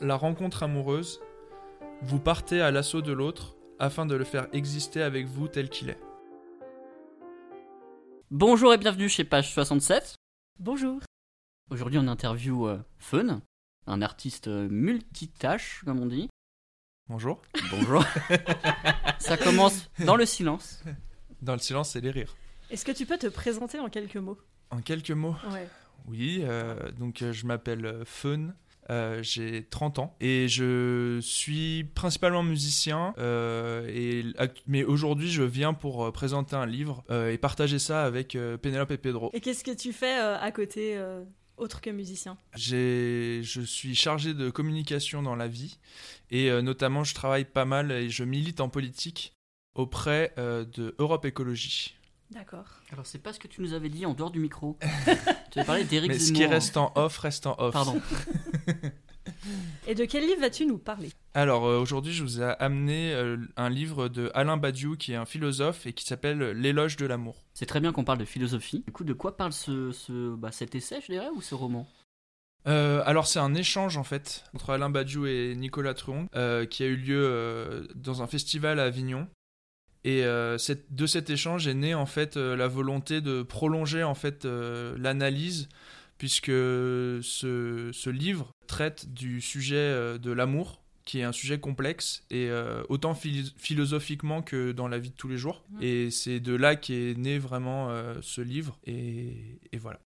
la rencontre amoureuse, vous partez à l'assaut de l'autre afin de le faire exister avec vous tel qu'il est. Bonjour et bienvenue chez Page 67. Bonjour. Aujourd'hui, on interview euh, Fun, un artiste euh, multitâche, comme on dit. Bonjour. Bonjour. Ça commence dans le silence. Dans le silence, c'est les rires. Est-ce que tu peux te présenter en quelques mots? En quelques mots, Ouais. oui, euh, donc euh, je m'appelle euh, Fun, euh, j'ai 30 ans et je suis principalement musicien, euh, et, mais aujourd'hui je viens pour euh, présenter un livre euh, et partager ça avec Pénélope et Pedro. Et qu'est-ce que tu fais à côté, autre que musicien? Je suis chargé de communication dans la vie et notamment je travaille pas mal et je milite en politique auprès de Europe Écologie. D'accord. Alors, c'est pas ce que tu nous avais dit en dehors du micro. tu avais parlé d'Éric Mais ce Zemmour. qui reste en off reste en off. Pardon. Et de quel livre vas-tu nous parler? Alors euh, aujourd'hui je vous ai amené euh, un livre de Alain Badiou qui est un philosophe et qui s'appelle L'éloge de l'amour. C'est très bien qu'on parle de philosophie. Du coup, de quoi parle ce, ce- bah, cet essai, je dirais, ou ce roman? Euh, alors c'est un échange en fait entre Alain Badiou et Nicolas Truong euh, qui a eu lieu euh, dans un festival à Avignon. Et euh, cette- de cet échange est née en fait euh, la volonté de prolonger en fait euh, l'analyse puisque ce, ce livre traite du sujet euh, de l'amour qui est un sujet complexe et euh, autant philo- philosophiquement que dans la vie de tous les jours. Et c'est de là qu'est né vraiment euh, ce livre et- et voilà.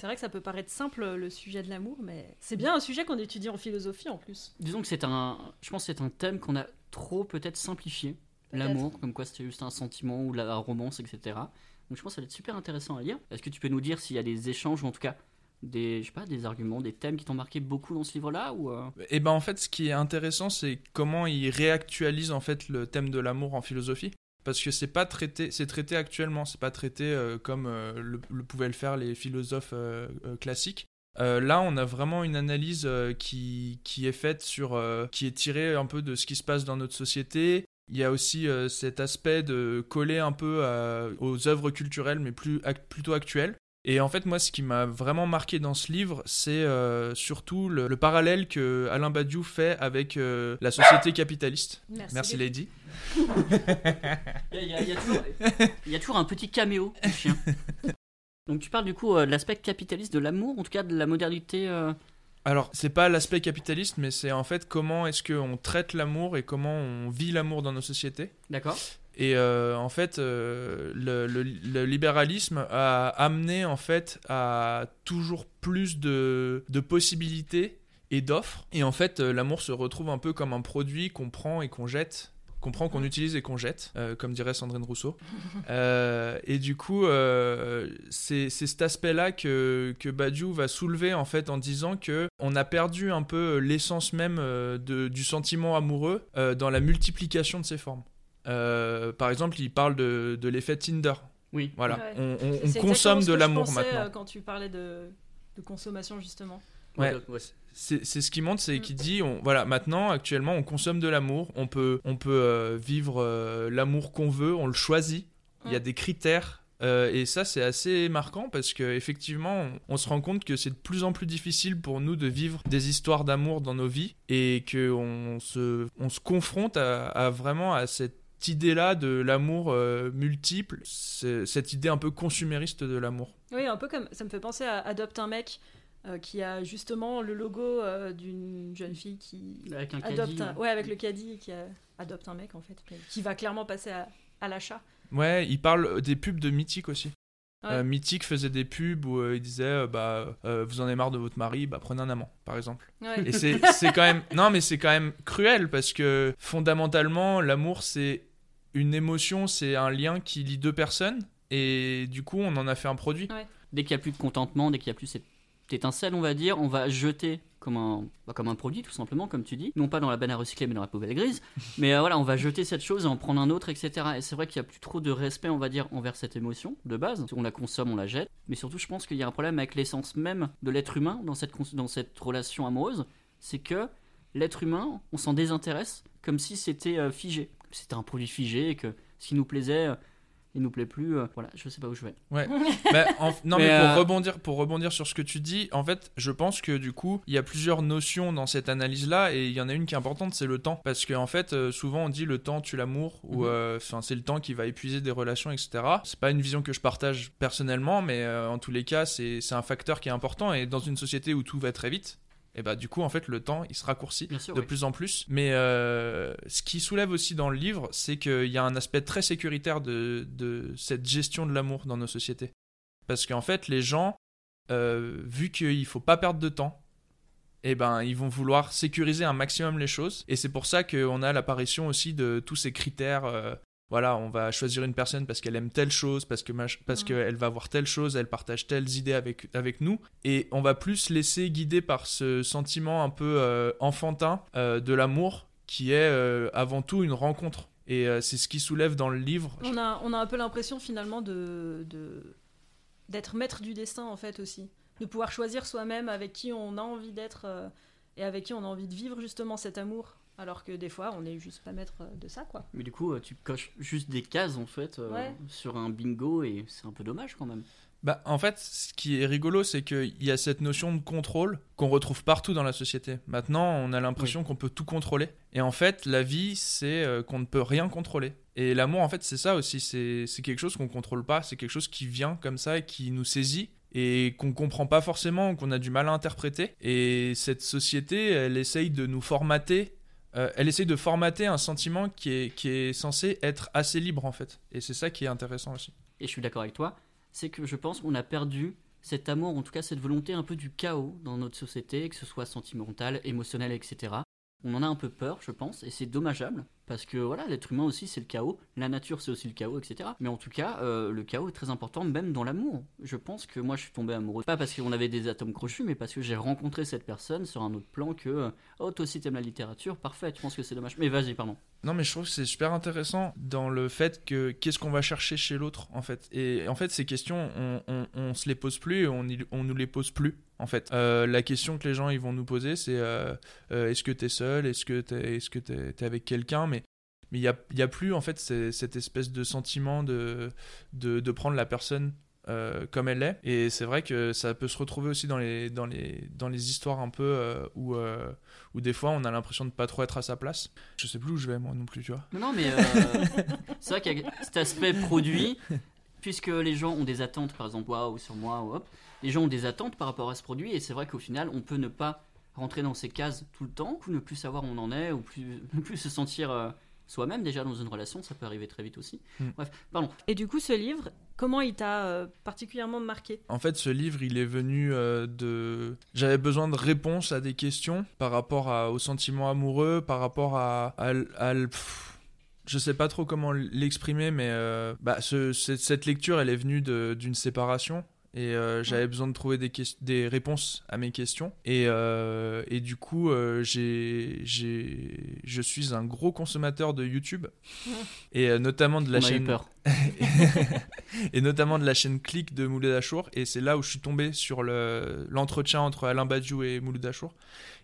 C'est vrai que ça peut paraître simple le sujet de l'amour, mais c'est bien un sujet qu'on étudie en philosophie en plus. Disons que c'est un. Je pense que c'est un thème qu'on a trop peut-être simplifié. L'amour, comme quoi c'était juste un sentiment ou la romance, etc. Donc je pense que ça va être super intéressant à lire. Est-ce que tu peux nous dire s'il y a des échanges ou en tout cas des, je sais pas, des arguments, des thèmes qui t'ont marqué beaucoup dans ce livre-là ou euh, Et ben en fait, ce qui est intéressant, c'est comment il réactualise en fait le thème de l'amour en philosophie, parce que c'est pas traité, c'est traité actuellement, c'est pas traité euh, comme euh, le, le pouvaient le faire les philosophes euh, euh, classiques. Euh, là, on a vraiment une analyse euh, qui, qui est faite sur, euh, qui est tirée un peu de ce qui se passe dans notre société. Il y a aussi euh, cet aspect de coller un peu à- aux œuvres culturelles, mais plus plutôt actuelles. Et en fait, moi, ce qui m'a vraiment marqué dans ce livre, c'est euh, surtout le, le parallèle que Alain Badiou fait avec euh, la société capitaliste. Merci. Merci Lady. Il y, a- il y a toujours- il y a toujours un petit caméo du chien. Donc tu parles du coup euh, de l'aspect capitaliste de l'amour, en tout cas de la modernité. Alors, c'est pas l'aspect capitaliste, mais c'est en fait comment est-ce qu'on traite l'amour et comment on vit l'amour dans nos sociétés. D'accord Et euh, en fait, euh, le, le- le libéralisme a amené en fait à toujours plus de, de possibilités et d'offres. Et en fait, euh, l'amour se retrouve un peu comme un produit qu'on prend et qu'on jette. Qu'on prend, qu'on utilise et qu'on jette, euh, comme dirait Sandrine Rousseau. Euh, et du coup, euh, c'est c'est cet aspect-là que, que Badiou va soulever en fait en disant que on a perdu un peu l'essence même euh, de- du sentiment amoureux euh, dans la multiplication de ses formes. Euh, par exemple, il parle de, de l'effet Tinder. Oui. Voilà, Ouais. on, on- consomme de l'amour pensais, maintenant. euh, quand tu parlais de, de consommation justement. Ouais. C'est c'est ce qui montre, c'est Mm. qu'il dit, on, voilà, maintenant, actuellement, on consomme de l'amour. On peut, on peut euh, vivre euh, l'amour qu'on veut, on le choisit. Il y a Mm. des critères. euh, et ça, c'est assez marquant parce que effectivement, on, on se rend compte que c'est de plus en plus difficile pour nous de vivre des histoires d'amour dans nos vies et que on se, on se confronte à, à vraiment à cette idée-là de l'amour euh, multiple, cette idée un peu consumériste de l'amour. Oui, un peu comme ça me fait penser à Adopte un mec euh, qui a justement le logo euh, d'une jeune fille qui Avec un adopte caddie. un, ouais avec le caddie qui a- adopte un mec en fait qui va clairement passer à, à l'achat. Ouais, il parle des pubs de Mythique aussi. Ouais. Euh, Mythique faisait des pubs où euh, il disait euh, bah euh, vous en avez marre de votre mari, bah prenez un amant par exemple. Ouais. Et c'est c'est quand même non mais c'est quand même cruel parce que fondamentalement l'amour c'est une émotion, c'est un lien qui lie deux personnes et du coup on en a fait un produit. Dès qu'il n'y a plus de contentement, dès qu'il n'y a plus cette étincelle, on va dire, on va jeter comme un, bah, comme un produit, tout simplement, comme tu dis. Non pas dans la banne à recycler, mais dans la poubelle grise. mais euh, voilà, on va jeter cette chose et en prendre un autre, etc. Et c'est vrai qu'il n'y a plus trop de respect, on va dire, envers cette émotion, de base. On la consomme, on la jette. Mais surtout, je pense qu'il y a un problème avec l'essence même de l'être humain dans cette, cons- dans cette relation amoureuse. C'est que l'être humain, on s'en désintéresse comme si c'était euh, figé. C'était un produit figé et que ce qui nous plaisait, euh, il nous plaît plus, euh, voilà, je sais pas où je vais. Ouais. Bah, en- non, mais, Mais, pour, euh, rebondir, pour rebondir sur ce que tu dis, en fait, je pense que du coup, il y a plusieurs notions dans cette analyse-là, et il y en a une qui est importante, c'est le temps. Parce qu'en fait, euh, souvent on dit le temps tue l'amour, ou Mhm. euh, enfin, c'est le temps qui va épuiser des relations, etc. C'est pas une vision que je partage personnellement, mais euh, en tous les cas, c'est c'est un facteur qui est important, et dans une société où tout va très vite, et bah du coup, en fait, le temps, il se raccourcit sûr, de oui. plus en plus. Mais euh, ce qui soulève aussi dans le livre, c'est qu'il y a un aspect très sécuritaire de, de cette gestion de l'amour dans nos sociétés. Parce qu'en fait, les gens, euh, vu qu'il faut pas perdre de temps, eh ben, ils vont vouloir sécuriser un maximum les choses. Et c'est pour ça qu'on a l'apparition aussi de tous ces critères. euh, voilà, on va choisir une personne parce qu'elle aime telle chose, parce que parce Mhm. qu'elle va voir telle chose, elle partage telles idées avec, avec nous. Et on va plus se laisser guider par ce sentiment un peu euh, enfantin euh, de l'amour qui est euh, avant tout une rencontre. Et c'est ce qui soulève dans le livre. On a, on a un peu l'impression finalement de de- d'être maître du destin en fait aussi. De pouvoir choisir soi-même avec qui on a envie d'être et avec qui on a envie de vivre justement cet amour. Alors que des fois on n'est juste pas maître euh, de ça quoi. Mais du coup, euh, tu coches juste des cases en fait euh, Ouais. sur un bingo et c'est un peu dommage quand même. Bah, en fait, ce qui est rigolo, c'est qu'il y a cette notion de contrôle qu'on retrouve partout dans la société. Maintenant, on a l'impression qu'on peut tout contrôler. Et en fait, la vie, c'est qu'on ne peut rien contrôler. Et l'amour, en fait, c'est ça aussi. C'est c'est quelque chose qu'on contrôle pas. C'est quelque chose qui vient comme ça et qui nous saisit et qu'on comprend pas forcément, qu'on a du mal à interpréter. Et cette société, elle essaye de nous formater. Euh, elle essaye de formater un sentiment qui est, qui est censé être assez libre, en fait. Et c'est ça qui est intéressant aussi. Et je suis d'accord avec toi, c'est que je pense qu'on a perdu cet amour, en tout cas cette volonté un peu du chaos dans notre société, que ce soit sentimental, émotionnel, etc. On en a un peu peur, je pense, et c'est dommageable, parce que voilà, l'être humain aussi c'est le chaos, la nature c'est aussi le chaos, etc. Mais en tout cas, euh, le chaos est très important, même dans l'amour. Je pense que moi je suis tombé amoureux, pas parce qu'on avait des atomes crochus, mais parce que j'ai rencontré cette personne sur un autre plan que, euh, oh toi aussi t'aimes la littérature, parfait, je pense que c'est dommage. Mais vas-y, pardon. Non, mais je trouve que c'est super intéressant dans le fait que qu'est-ce qu'on va chercher chez l'autre, en fait. Et en fait, ces questions, on, on, se les pose plus on, on nous les pose plus, en fait. Euh, la question que les gens ils vont nous poser, c'est est-ce que t'es seul? Est-ce que t'es est -ce que t'es avec quelqu'un? Mais il n'y a, y a plus, en fait, cette espèce de sentiment de, de, de prendre la personne euh, comme elle est. Et c'est vrai que ça peut se retrouver aussi dans les, dans les, dans les histoires un peu euh, où, euh, où des fois on a l'impression de pas trop être à sa place. Je sais plus où je vais moi non plus, tu vois. Non, mais euh, c'est vrai qu'il y a cet aspect produit, puisque les gens ont des attentes, par exemple, waouh, sur moi, ou hop, les gens ont des attentes par rapport à ce produit, et c'est vrai qu'au final, on peut ne pas rentrer dans ces cases tout le temps, ou ne plus savoir où on en est, ou plus, ne plus se sentir euh, soi-même déjà dans une relation, ça peut arriver très vite aussi. Mm. Bref, pardon. Et du coup ce livre, comment il t'a euh, particulièrement marqué? En fait, ce livre, il est venu euh, de. J'avais besoin de réponses à des questions par rapport à, aux sentiments amoureux, par rapport à. à, à pff, je sais pas trop comment l'exprimer, mais euh, bah, ce- cette, cette lecture, elle est venue de- d'une séparation. Et euh, j'avais besoin de trouver des, des réponses à mes questions. Et, euh, et du coup, euh, j'ai, j'ai, je suis un gros consommateur de YouTube. Et euh, notamment de la on chaîne peur. et notamment de la chaîne Click de Mouloud Achour et c'est là où je suis tombé sur le l'entretien entre Alain Badiou et Mouloud Achour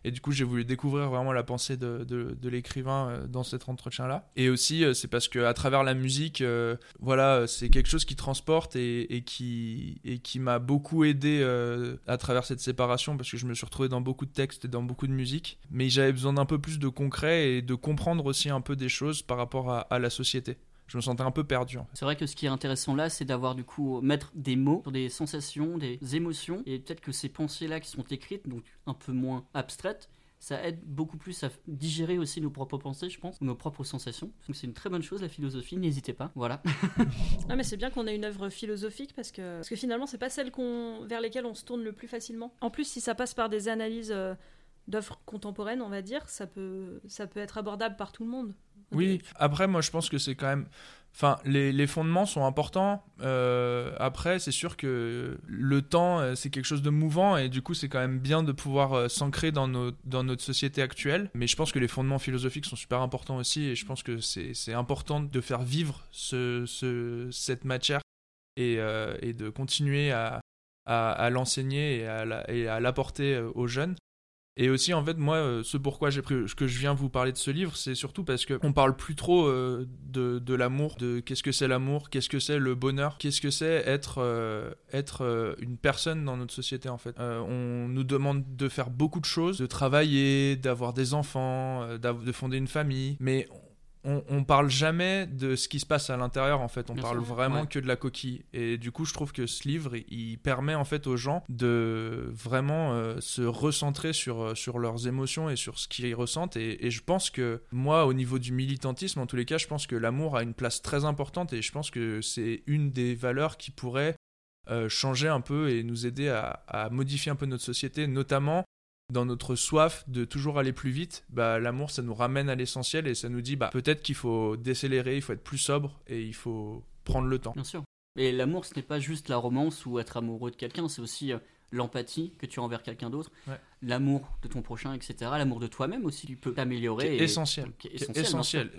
et du coup j'ai voulu découvrir vraiment la pensée de, de, de l'écrivain dans cet entretien là et aussi c'est parce que à travers la musique euh, voilà c'est quelque chose qui transporte et, et qui et qui m'a beaucoup aidé euh, à travers cette séparation parce que je me suis retrouvé dans beaucoup de textes et dans beaucoup de musique. Mais j'avais besoin d'un peu plus de concret et de comprendre aussi un peu des choses par rapport à, la société. Je me sentais un peu perdu. C'est vrai que ce qui est intéressant là, c'est d'avoir du coup mettre des mots sur des sensations, des émotions, et peut-être que ces pensées-là qui sont écrites, donc un peu moins abstraites, ça aide beaucoup plus à digérer aussi nos propres pensées, je pense, ou nos propres sensations. Donc c'est une très bonne chose la philosophie, n'hésitez pas. Voilà. Ah mais c'est bien qu'on ait une œuvre philosophique parce que, parce que finalement c'est pas celle qu'on, vers lesquelles on se tourne le plus facilement. En plus si ça passe par des analyses euh, d'œuvres contemporaines on va dire, ça peut, ça peut être abordable par tout le monde. Oui, après, moi, je pense que c'est quand même. Enfin, les, les fondements sont importants. Euh, après, c'est sûr que le temps, euh, c'est quelque chose de mouvant et du coup, c'est quand même bien de pouvoir euh, s'ancrer dans, dans notre société actuelle. Mais je pense que les fondements philosophiques sont super importants aussi et je pense que c'est important de faire vivre ce, ce, cette matière et, et de continuer à, à, l'enseigner et à l'apporter aux jeunes. Et aussi, en fait, moi, euh, ce pourquoi j'ai pris, que je viens vous parler de ce livre, c'est surtout parce que on parle plus trop euh, de, l'amour, de qu'est-ce que c'est l'amour, qu'est-ce que c'est le bonheur, qu'est-ce que c'est être, euh, être une personne dans notre société, en fait. On nous demande de faire beaucoup de choses, de travailler, d'avoir des enfants, de fonder une famille, mais on, on parle jamais de ce qui se passe à l'intérieur en fait on Bien parle sûr. vraiment Ouais. que de la coquille et du coup je trouve que ce livre il, permet en fait aux gens de vraiment euh, se recentrer sur, euh, sur leurs émotions et sur ce qu'ils ressentent et, et je pense que moi au niveau du militantisme en tous les cas je pense que l'amour a une place très importante et je pense que c'est une des valeurs qui pourrait euh, changer un peu et nous aider à, à modifier un peu notre société notamment dans notre soif de toujours aller plus vite, bah, l'amour, ça nous ramène à l'essentiel et ça nous dit bah, peut-être qu'il faut décélérer, il faut être plus sobre et il faut prendre le temps. Bien sûr. Et l'amour, ce n'est pas juste la romance ou être amoureux de quelqu'un, c'est aussi euh, l'empathie que tu as envers quelqu'un d'autre, Ouais. l'amour de ton prochain, etc. L'amour de toi-même aussi, tu peux t'améliorer. est et- essentiel. qui est Qui est essentiel.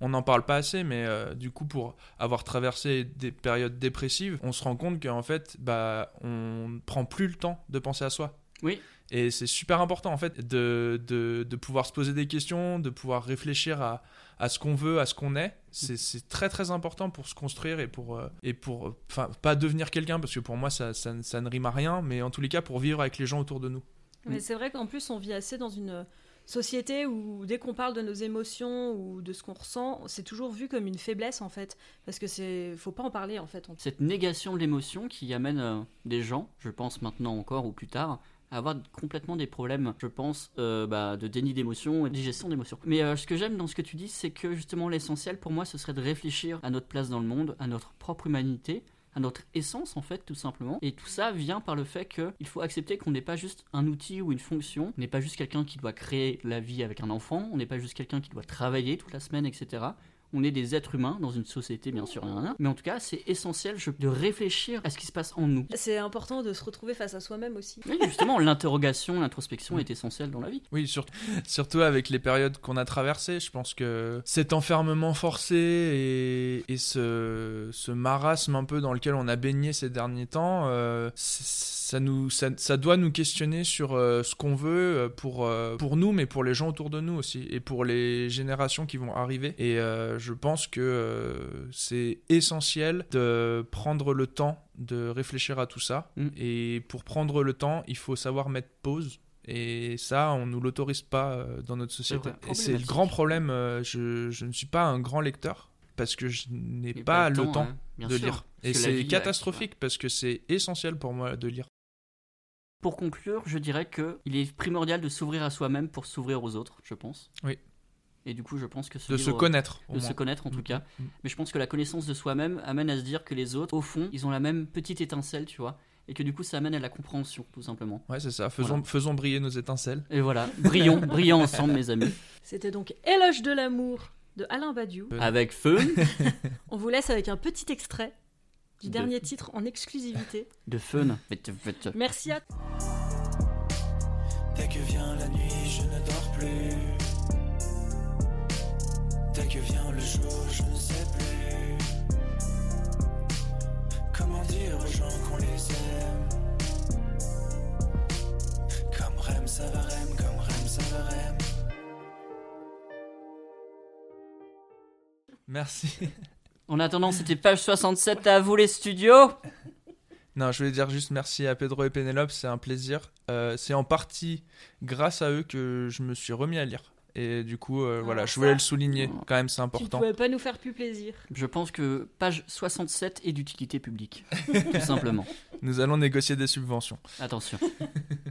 On, n'en parle pas assez, mais euh, du coup, pour avoir traversé des périodes dépressives, on se rend compte qu'en fait, bah, on ne prend plus le temps de penser à soi. Oui. Et c'est super important, en fait, de, de, de pouvoir se poser des questions, de pouvoir réfléchir à, à ce qu'on veut, à ce qu'on est. C'est c'est très, très important pour se construire et pour, euh, et pour enfin, pas devenir quelqu'un, parce que pour moi, ça, ça, ça ne rime à rien, mais en tous les cas, pour vivre avec les gens autour de nous. Mais c'est vrai qu'en plus, on vit assez dans une société où dès qu'on parle de nos émotions ou de ce qu'on ressent, c'est toujours vu comme une faiblesse en fait. Parce que c'est. Faut pas en parler en fait. Cette négation de l'émotion qui amène euh, des gens, je pense maintenant encore ou plus tard, avoir complètement des problèmes, je pense, euh, bah, de déni d'émotion et de digestion d'émotion. Mais euh, ce que j'aime dans ce que tu dis, c'est que justement l'essentiel pour moi, ce serait de réfléchir à notre place dans le monde, à notre propre humanité, à notre essence en fait tout simplement et tout ça vient par le fait qu'il faut accepter qu'on n'est pas juste un outil ou une fonction on n'est pas juste quelqu'un qui doit créer la vie avec un enfant on n'est pas juste quelqu'un qui doit travailler toute la semaine etc on est des êtres humains dans une société bien sûr mais en tout cas c'est essentiel je- de réfléchir à ce qui se passe en nous C'est important de se retrouver face à soi-même aussi. oui, justement l'interrogation l'introspection est essentielle dans la vie Oui, sur- surtout avec les périodes qu'on a traversées, je pense que cet enfermement forcé et, et ce, ce marasme un peu dans lequel on a baigné ces derniers temps, euh, ça, nous, ça, ça doit nous questionner sur euh, ce qu'on veut euh, pour, euh, pour nous, mais pour les gens autour de nous aussi, et pour les générations qui vont arriver. Et euh, je pense que euh, c'est essentiel de prendre le temps de réfléchir à tout ça. Mm. Et pour prendre le temps, il faut savoir mettre pause. Et ça, on nous l'autorise pas euh, dans notre société. Et c'est le grand problème. euh, je, je ne suis pas un grand lecteur parce que je n'ai pas, le temps, hein, de sûr. lire. Et c'est catastrophique parce que c'est essentiel pour moi de lire. Pour conclure, je dirais que il est primordial de s'ouvrir à soi-même pour s'ouvrir aux autres, je pense. Oui. Et du coup, je pense que ce De se connaître. de se connaître en tout Mm, cas. mm. Mais je pense que la connaissance de soi-même amène à se dire que les autres, au fond, ils ont la même petite étincelle, tu vois. Et que du coup, ça amène à la compréhension, tout simplement. Ouais, c'est ça. Faisons, Voilà. faisons briller nos étincelles. Et voilà, brillons, brillons ensemble, mes amis. C'était donc Éloge de l'amour de Alain Badiou. Euh, Avec feu, On vous laisse avec un petit extrait du De- dernier titre en exclusivité. de fun. Merci à Dès que vient la nuit, je ne dors plus. Dès que vient le jour, je ne sais plus. Comment dire aux gens qu'on les aime Comme Rem, ça va Rem, comme Rem, ça va Rem. Merci. En attendant, c'était page 67 à vous les studios. Non, je voulais dire juste merci à Pedro et Pénélope, c'est un plaisir. Euh, c'est en partie grâce à eux que je me suis remis à lire. Et du coup, euh, voilà, je voulais ça- le souligner, quand même, c'est Tu ne important. pouvais pas nous faire plus plaisir. Je pense que page 67 est d'utilité publique. tout simplement. Nous allons négocier des subventions. Attention.